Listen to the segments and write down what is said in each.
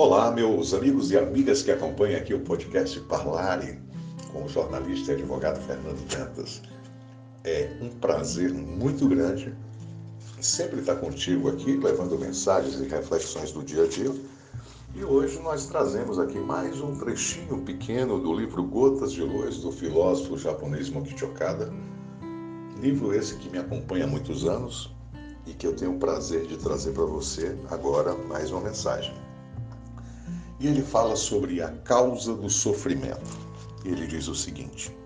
Olá, meus amigos e amigas que acompanham aqui o podcast Parlare com o jornalista e advogado Fernando Dantas. É um prazer muito grande sempre estar contigo aqui, levando mensagens e reflexões do dia a dia. E hoje nós trazemos aqui mais um trechinho pequeno do livro Gotas de Luz, do filósofo japonês Mokichi Okada. Livro esse que me acompanha há muitos anos e que eu tenho o prazer de trazer para você agora mais uma mensagem e ele fala sobre a causa do sofrimento. Ele diz o seguinte: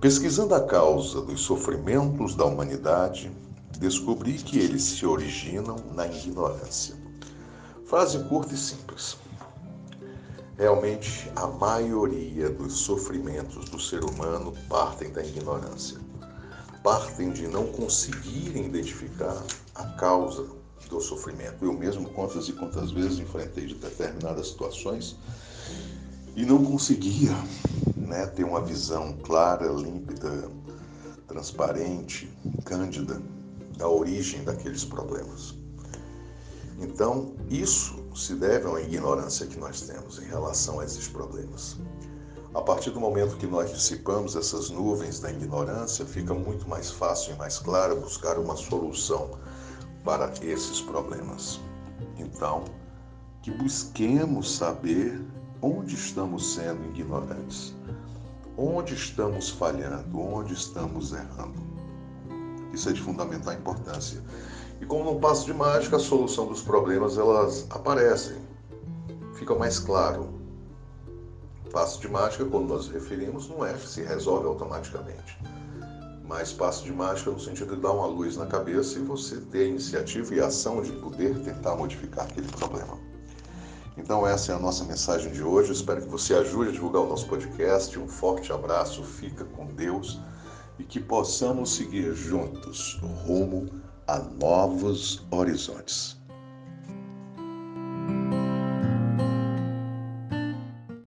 Pesquisando a causa dos sofrimentos da humanidade, descobri que eles se originam na ignorância. Frase curta e simples. Realmente, a maioria dos sofrimentos do ser humano partem da ignorância. Partem de não conseguirem identificar a causa do sofrimento. Eu mesmo, quantas e quantas vezes enfrentei de determinadas situações e não conseguia né, ter uma visão clara, límpida, transparente, cândida da origem daqueles problemas. Então, isso se deve a uma ignorância que nós temos em relação a esses problemas. A partir do momento que nós dissipamos essas nuvens da ignorância, fica muito mais fácil e mais claro buscar uma solução para esses problemas. Então, que busquemos saber onde estamos sendo ignorantes, onde estamos falhando, onde estamos errando. Isso é de fundamental importância. E como não passo de mágica, a solução dos problemas elas aparecem, fica mais claro. Passo de mágica, quando nós referimos, não é se resolve automaticamente mas passo de mágica no sentido de dar uma luz na cabeça e você ter a iniciativa e a ação de poder tentar modificar aquele problema. Então essa é a nossa mensagem de hoje. Espero que você ajude a divulgar o nosso podcast. Um forte abraço, fica com Deus e que possamos seguir juntos rumo a novos horizontes.